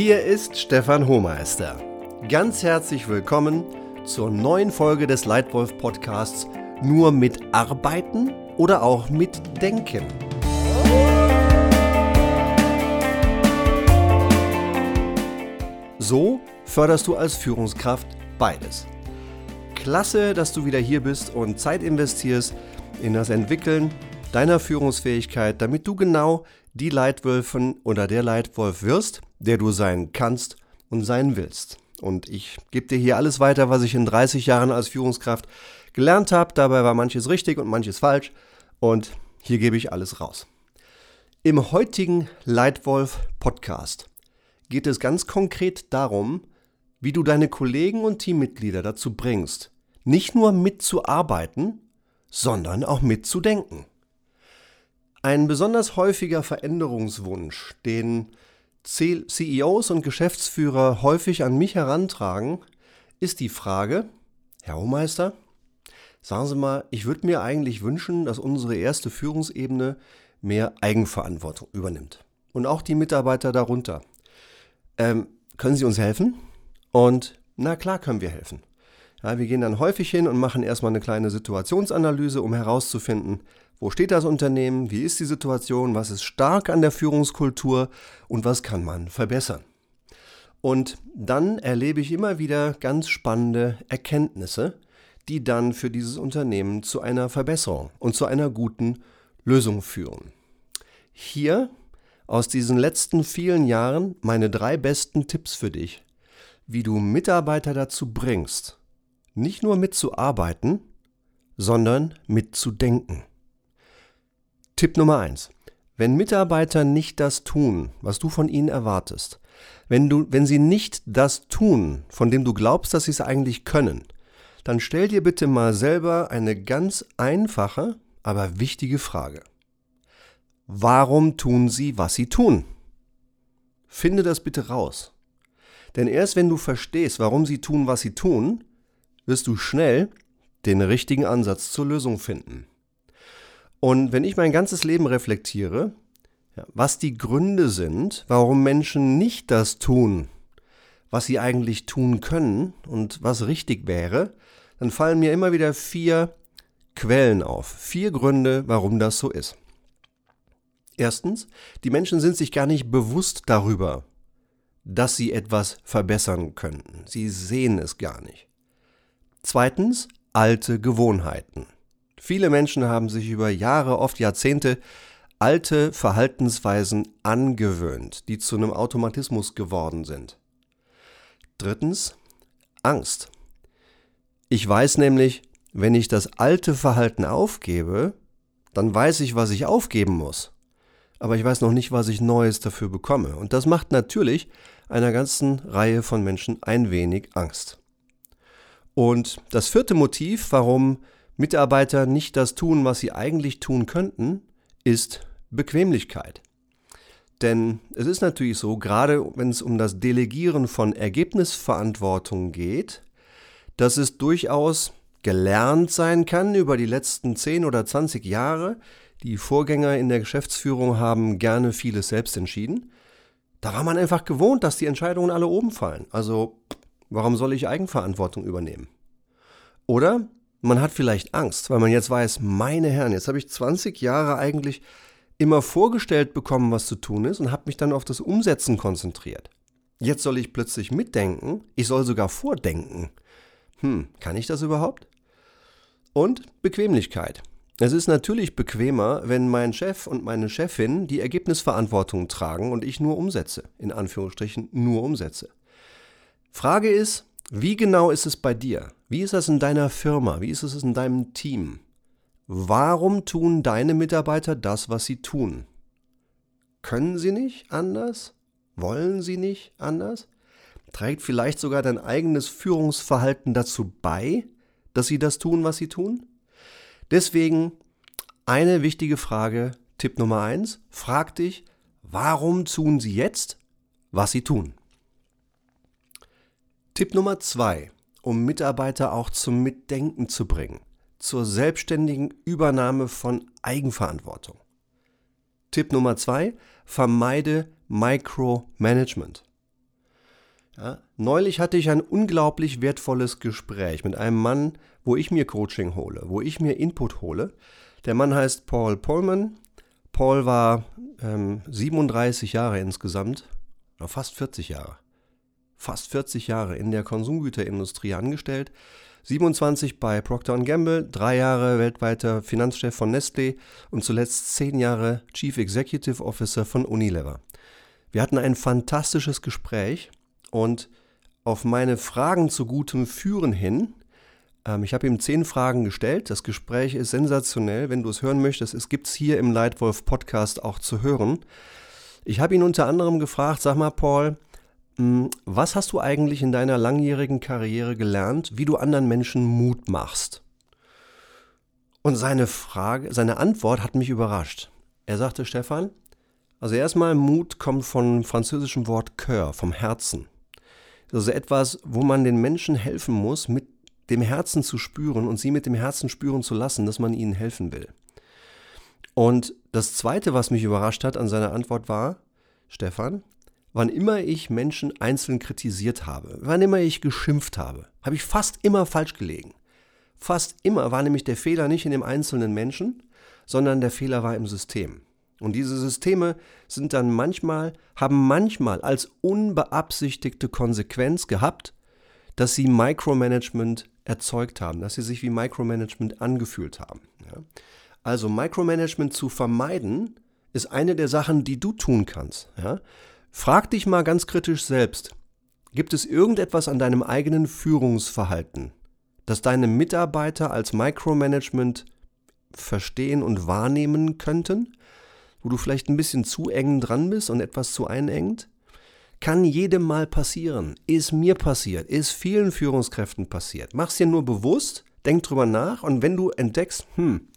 Hier ist Stefan Hohmeister. Ganz herzlich willkommen zur neuen Folge des Leitwolf Podcasts Nur mit Arbeiten oder auch mit Denken. So förderst du als Führungskraft beides. Klasse, dass du wieder hier bist und Zeit investierst in das Entwickeln deiner Führungsfähigkeit, damit du genau die Leitwölfin oder der Leitwolf wirst, der du sein kannst und sein willst. Und ich gebe dir hier alles weiter, was ich in 30 Jahren als Führungskraft gelernt habe. Dabei war manches richtig und manches falsch. Und hier gebe ich alles raus. Im heutigen Leitwolf Podcast geht es ganz konkret darum, wie du deine Kollegen und Teammitglieder dazu bringst, nicht nur mitzuarbeiten, sondern auch mitzudenken. Ein besonders häufiger Veränderungswunsch, den CEOs und Geschäftsführer häufig an mich herantragen, ist die Frage, Herr Hohmeister, sagen Sie mal, ich würde mir eigentlich wünschen, dass unsere erste Führungsebene mehr Eigenverantwortung übernimmt. Und auch die Mitarbeiter darunter. Ähm, können Sie uns helfen? Und na klar können wir helfen. Ja, wir gehen dann häufig hin und machen erstmal eine kleine Situationsanalyse, um herauszufinden, wo steht das Unternehmen, wie ist die Situation, was ist stark an der Führungskultur und was kann man verbessern. Und dann erlebe ich immer wieder ganz spannende Erkenntnisse, die dann für dieses Unternehmen zu einer Verbesserung und zu einer guten Lösung führen. Hier aus diesen letzten vielen Jahren meine drei besten Tipps für dich, wie du Mitarbeiter dazu bringst, nicht nur mitzuarbeiten, sondern mitzudenken. Tipp Nummer eins: Wenn Mitarbeiter nicht das tun, was du von ihnen erwartest, wenn, du, wenn sie nicht das tun, von dem du glaubst, dass sie es eigentlich können, dann stell dir bitte mal selber eine ganz einfache, aber wichtige Frage. Warum tun sie, was sie tun? Finde das bitte raus. Denn erst wenn du verstehst, warum sie tun, was sie tun, wirst du schnell den richtigen Ansatz zur Lösung finden. Und wenn ich mein ganzes Leben reflektiere, was die Gründe sind, warum Menschen nicht das tun, was sie eigentlich tun können und was richtig wäre, dann fallen mir immer wieder vier Quellen auf, vier Gründe, warum das so ist. Erstens, die Menschen sind sich gar nicht bewusst darüber, dass sie etwas verbessern könnten. Sie sehen es gar nicht. Zweitens, alte Gewohnheiten. Viele Menschen haben sich über Jahre, oft Jahrzehnte, alte Verhaltensweisen angewöhnt, die zu einem Automatismus geworden sind. Drittens, Angst. Ich weiß nämlich, wenn ich das alte Verhalten aufgebe, dann weiß ich, was ich aufgeben muss. Aber ich weiß noch nicht, was ich Neues dafür bekomme. Und das macht natürlich einer ganzen Reihe von Menschen ein wenig Angst. Und das vierte Motiv, warum Mitarbeiter nicht das tun, was sie eigentlich tun könnten, ist Bequemlichkeit. Denn es ist natürlich so, gerade wenn es um das Delegieren von Ergebnisverantwortung geht, dass es durchaus gelernt sein kann über die letzten 10 oder 20 Jahre. Die Vorgänger in der Geschäftsführung haben gerne vieles selbst entschieden. Da war man einfach gewohnt, dass die Entscheidungen alle oben fallen. Also Warum soll ich Eigenverantwortung übernehmen? Oder man hat vielleicht Angst, weil man jetzt weiß, meine Herren, jetzt habe ich 20 Jahre eigentlich immer vorgestellt bekommen, was zu tun ist und habe mich dann auf das Umsetzen konzentriert. Jetzt soll ich plötzlich mitdenken, ich soll sogar vordenken. Hm, kann ich das überhaupt? Und Bequemlichkeit. Es ist natürlich bequemer, wenn mein Chef und meine Chefin die Ergebnisverantwortung tragen und ich nur umsetze, in Anführungsstrichen nur umsetze. Frage ist, wie genau ist es bei dir? Wie ist das in deiner Firma? Wie ist es in deinem Team? Warum tun deine Mitarbeiter das, was sie tun? Können sie nicht anders? Wollen sie nicht anders? Trägt vielleicht sogar dein eigenes Führungsverhalten dazu bei, dass sie das tun, was sie tun? Deswegen eine wichtige Frage, Tipp Nummer eins: frag dich, warum tun sie jetzt, was sie tun? Tipp Nummer zwei, um Mitarbeiter auch zum Mitdenken zu bringen, zur selbstständigen Übernahme von Eigenverantwortung. Tipp Nummer zwei, vermeide Micromanagement. Ja, neulich hatte ich ein unglaublich wertvolles Gespräch mit einem Mann, wo ich mir Coaching hole, wo ich mir Input hole. Der Mann heißt Paul Pullman. Paul war ähm, 37 Jahre insgesamt, fast 40 Jahre, fast 40 Jahre in der Konsumgüterindustrie angestellt. 27 bei Procter Gamble, drei Jahre weltweiter Finanzchef von Nestlé und zuletzt zehn Jahre Chief Executive Officer von Unilever. Wir hatten ein fantastisches Gespräch und auf meine Fragen zu gutem Führen hin, ähm, ich habe ihm zehn Fragen gestellt. Das Gespräch ist sensationell. Wenn du es hören möchtest, es gibt es hier im Leitwolf Podcast auch zu hören. Ich habe ihn unter anderem gefragt, sag mal, Paul, was hast du eigentlich in deiner langjährigen Karriere gelernt, wie du anderen Menschen Mut machst? Und seine Frage, seine Antwort hat mich überrascht. Er sagte, Stefan, also erstmal Mut kommt vom französischen Wort Cœur, vom Herzen. Also etwas, wo man den Menschen helfen muss, mit dem Herzen zu spüren und sie mit dem Herzen spüren zu lassen, dass man ihnen helfen will. Und das Zweite, was mich überrascht hat an seiner Antwort war, Stefan, wann immer ich Menschen einzeln kritisiert habe, wann immer ich geschimpft habe, habe ich fast immer falsch gelegen. Fast immer war nämlich der Fehler nicht in dem einzelnen Menschen, sondern der Fehler war im System. Und diese Systeme sind dann manchmal, haben manchmal als unbeabsichtigte Konsequenz gehabt, dass sie Micromanagement erzeugt haben, dass sie sich wie Micromanagement angefühlt haben. Ja. Also Micromanagement zu vermeiden, ist eine der Sachen, die du tun kannst. Ja. Frag dich mal ganz kritisch selbst, gibt es irgendetwas an deinem eigenen Führungsverhalten, das deine Mitarbeiter als Micromanagement verstehen und wahrnehmen könnten? wo du vielleicht ein bisschen zu eng dran bist und etwas zu einengt? Kann jedem mal passieren. Ist mir passiert, ist vielen Führungskräften passiert. Mach's dir nur bewusst, denk drüber nach und wenn du entdeckst, hm,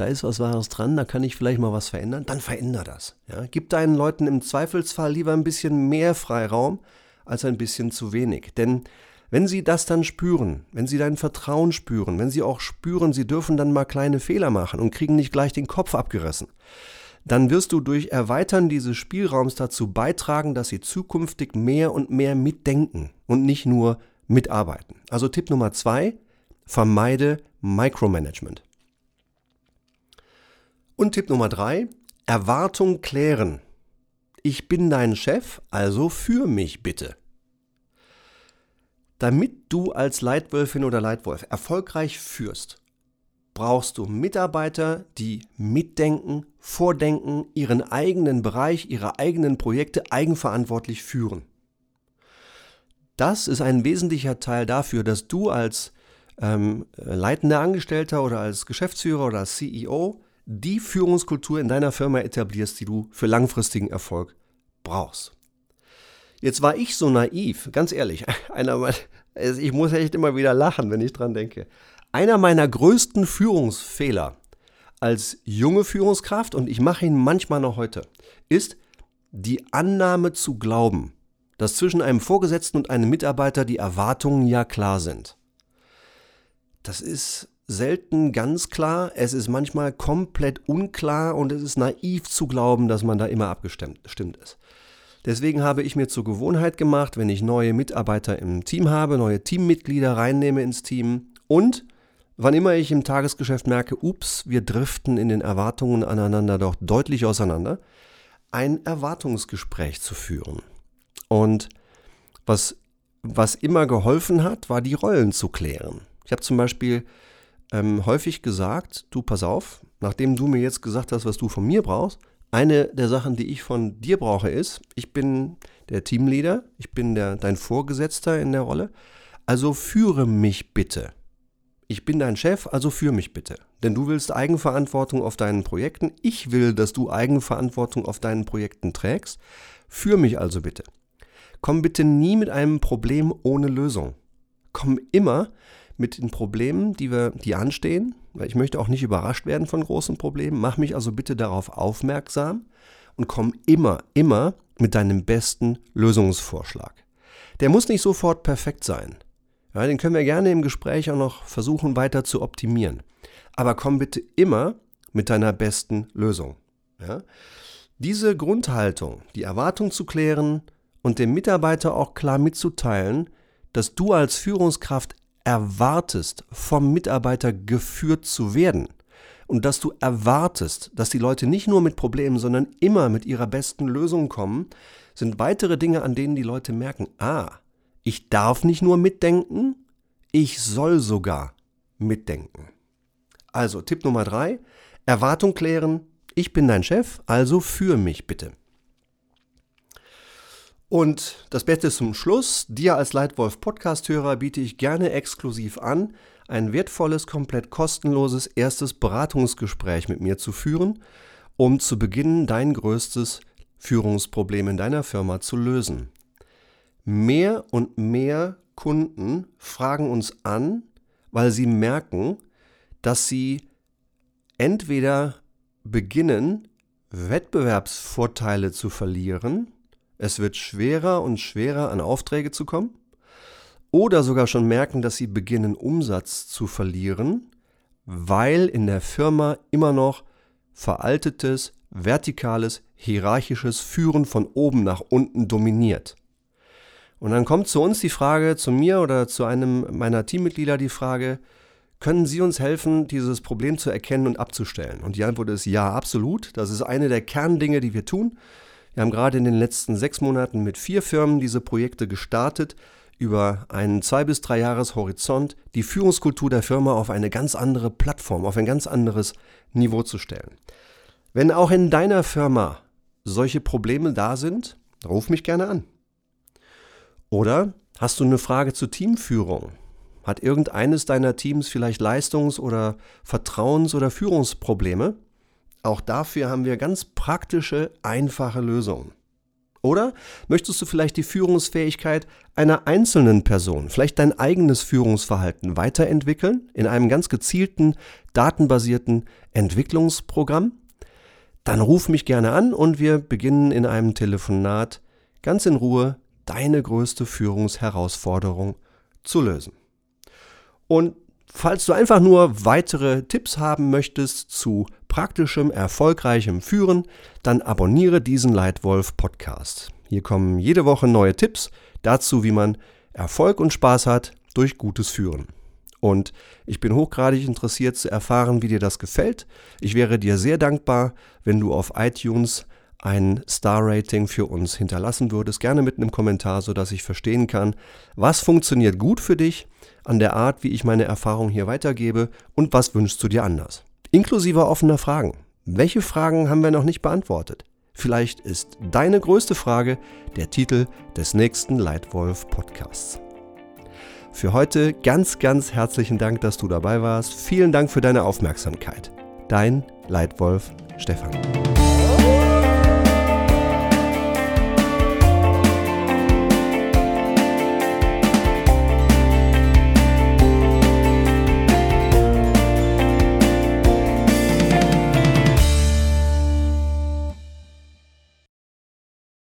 da ist was Wahres dran, da kann ich vielleicht mal was verändern, dann veränder das. Ja? Gib deinen Leuten im Zweifelsfall lieber ein bisschen mehr Freiraum als ein bisschen zu wenig. Denn wenn sie das dann spüren, wenn sie dein Vertrauen spüren, wenn sie auch spüren, sie dürfen dann mal kleine Fehler machen und kriegen nicht gleich den Kopf abgerissen, dann wirst du durch Erweitern dieses Spielraums dazu beitragen, dass sie zukünftig mehr und mehr mitdenken und nicht nur mitarbeiten. Also Tipp Nummer zwei, vermeide Micromanagement. Und Tipp Nummer drei, Erwartung klären. Ich bin dein Chef, also für mich bitte. Damit du als Leitwölfin oder Leitwolf erfolgreich führst, brauchst du Mitarbeiter, die mitdenken, vordenken, ihren eigenen Bereich, ihre eigenen Projekte eigenverantwortlich führen. Das ist ein wesentlicher Teil dafür, dass du als ähm, leitender Angestellter oder als Geschäftsführer oder als CEO die Führungskultur in deiner Firma etablierst, die du für langfristigen Erfolg brauchst. Jetzt war ich so naiv, ganz ehrlich, einer meiner, also ich muss echt immer wieder lachen, wenn ich dran denke. Einer meiner größten Führungsfehler als junge Führungskraft, und ich mache ihn manchmal noch heute, ist die Annahme zu glauben, dass zwischen einem Vorgesetzten und einem Mitarbeiter die Erwartungen ja klar sind. Das ist selten ganz klar, es ist manchmal komplett unklar und es ist naiv zu glauben, dass man da immer abgestimmt ist. Deswegen habe ich mir zur Gewohnheit gemacht, wenn ich neue Mitarbeiter im Team habe, neue Teammitglieder reinnehme ins Team und wann immer ich im Tagesgeschäft merke, ups, wir driften in den Erwartungen aneinander doch deutlich auseinander, ein Erwartungsgespräch zu führen. Und was, was immer geholfen hat, war die Rollen zu klären. Ich habe zum Beispiel ähm, häufig gesagt, du pass auf, nachdem du mir jetzt gesagt hast, was du von mir brauchst, eine der Sachen, die ich von dir brauche, ist, ich bin der Teamleader, ich bin der, dein Vorgesetzter in der Rolle, also führe mich bitte. Ich bin dein Chef, also führe mich bitte. Denn du willst Eigenverantwortung auf deinen Projekten, ich will, dass du Eigenverantwortung auf deinen Projekten trägst, führe mich also bitte. Komm bitte nie mit einem Problem ohne Lösung. Komm immer mit den Problemen, die wir, die anstehen, ich möchte auch nicht überrascht werden von großen Problemen. Mach mich also bitte darauf aufmerksam und komm immer, immer mit deinem besten Lösungsvorschlag. Der muss nicht sofort perfekt sein. Ja, den können wir gerne im Gespräch auch noch versuchen weiter zu optimieren. Aber komm bitte immer mit deiner besten Lösung. Ja? Diese Grundhaltung, die Erwartung zu klären und dem Mitarbeiter auch klar mitzuteilen, dass du als Führungskraft erwartest, vom Mitarbeiter geführt zu werden und dass du erwartest, dass die Leute nicht nur mit Problemen, sondern immer mit ihrer besten Lösung kommen, sind weitere Dinge, an denen die Leute merken, ah, ich darf nicht nur mitdenken, ich soll sogar mitdenken. Also Tipp Nummer drei, Erwartung klären, ich bin dein Chef, also für mich bitte. Und das Beste zum Schluss, dir als Leitwolf Podcast-Hörer biete ich gerne exklusiv an, ein wertvolles, komplett kostenloses erstes Beratungsgespräch mit mir zu führen, um zu beginnen, dein größtes Führungsproblem in deiner Firma zu lösen. Mehr und mehr Kunden fragen uns an, weil sie merken, dass sie entweder beginnen, Wettbewerbsvorteile zu verlieren, es wird schwerer und schwerer an Aufträge zu kommen, oder sogar schon merken, dass sie beginnen Umsatz zu verlieren, weil in der Firma immer noch veraltetes, vertikales, hierarchisches Führen von oben nach unten dominiert. Und dann kommt zu uns die Frage, zu mir oder zu einem meiner Teammitglieder die Frage, können Sie uns helfen, dieses Problem zu erkennen und abzustellen? Und die Antwort ist ja, absolut. Das ist eine der Kerndinge, die wir tun. Wir haben gerade in den letzten sechs Monaten mit vier Firmen diese Projekte gestartet, über einen zwei bis drei Jahres Horizont die Führungskultur der Firma auf eine ganz andere Plattform, auf ein ganz anderes Niveau zu stellen. Wenn auch in deiner Firma solche Probleme da sind, ruf mich gerne an. Oder hast du eine Frage zur Teamführung? Hat irgendeines deiner Teams vielleicht Leistungs- oder Vertrauens- oder Führungsprobleme? Auch dafür haben wir ganz praktische, einfache Lösungen. Oder möchtest du vielleicht die Führungsfähigkeit einer einzelnen Person, vielleicht dein eigenes Führungsverhalten weiterentwickeln in einem ganz gezielten, datenbasierten Entwicklungsprogramm? Dann ruf mich gerne an und wir beginnen in einem Telefonat ganz in Ruhe deine größte Führungsherausforderung zu lösen. Und falls du einfach nur weitere Tipps haben möchtest zu praktischem, erfolgreichem Führen, dann abonniere diesen Leitwolf Podcast. Hier kommen jede Woche neue Tipps dazu, wie man Erfolg und Spaß hat durch gutes Führen. Und ich bin hochgradig interessiert zu erfahren, wie dir das gefällt. Ich wäre dir sehr dankbar, wenn du auf iTunes ein Star-Rating für uns hinterlassen würdest, gerne mit einem Kommentar, sodass ich verstehen kann, was funktioniert gut für dich an der Art, wie ich meine Erfahrung hier weitergebe und was wünschst du dir anders. Inklusive offener Fragen. Welche Fragen haben wir noch nicht beantwortet? Vielleicht ist deine größte Frage der Titel des nächsten Leitwolf Podcasts. Für heute ganz, ganz herzlichen Dank, dass du dabei warst. Vielen Dank für deine Aufmerksamkeit. Dein Leitwolf Stefan.